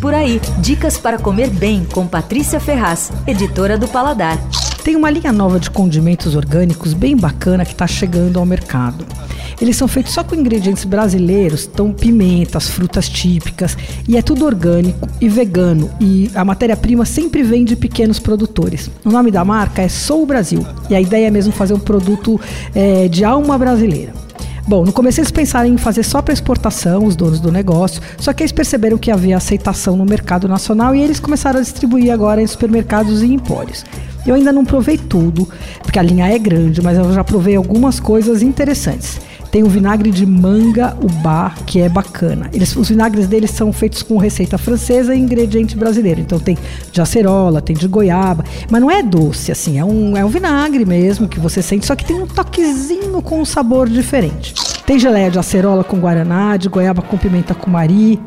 Por aí, dicas para comer bem com Patrícia Ferraz, editora do Paladar. Tem uma linha nova de condimentos orgânicos bem bacana que está chegando ao mercado. Eles são feitos só com ingredientes brasileiros, então pimentas, frutas típicas, e é tudo orgânico e vegano. E a matéria-prima sempre vem de pequenos produtores. O nome da marca é Sou Brasil, e a ideia é mesmo fazer um produto é, de alma brasileira. Bom, no começo eles pensaram em fazer só para exportação, os donos do negócio, só que eles perceberam que havia aceitação no mercado nacional e eles começaram a distribuir agora em supermercados e empórios. Eu ainda não provei tudo, porque a linha é grande, mas eu já provei algumas coisas interessantes. Tem o vinagre de manga ubá, que é bacana. Eles, os vinagres deles são feitos com receita francesa e ingrediente brasileiro. Então tem de acerola, tem de goiaba, mas não é doce, assim, é um, é um vinagre mesmo que você sente, só que tem um toquezinho com um sabor diferente. Tem geleia de acerola com guaraná, de goiaba com pimenta cumari,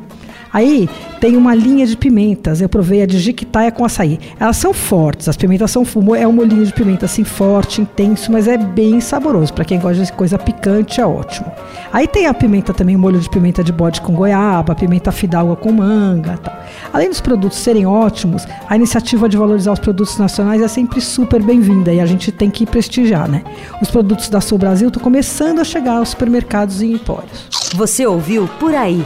Aí tem uma linha de pimentas. Eu provei a de jiquitaia com açaí. Elas são fortes, as pimentas são fumo. É um molinho de pimenta assim forte, intenso, mas é bem saboroso. Para quem gosta de coisa picante, é ótimo. Aí tem a pimenta também, o molho de pimenta de bode com goiaba, pimenta fidalga com manga tal. Além dos produtos serem ótimos, a iniciativa de valorizar os produtos nacionais é sempre super bem-vinda e a gente tem que prestigiar, né? Os produtos da Sul Brasil estão começando a chegar aos supermercados e empórios. Você ouviu Por Aí.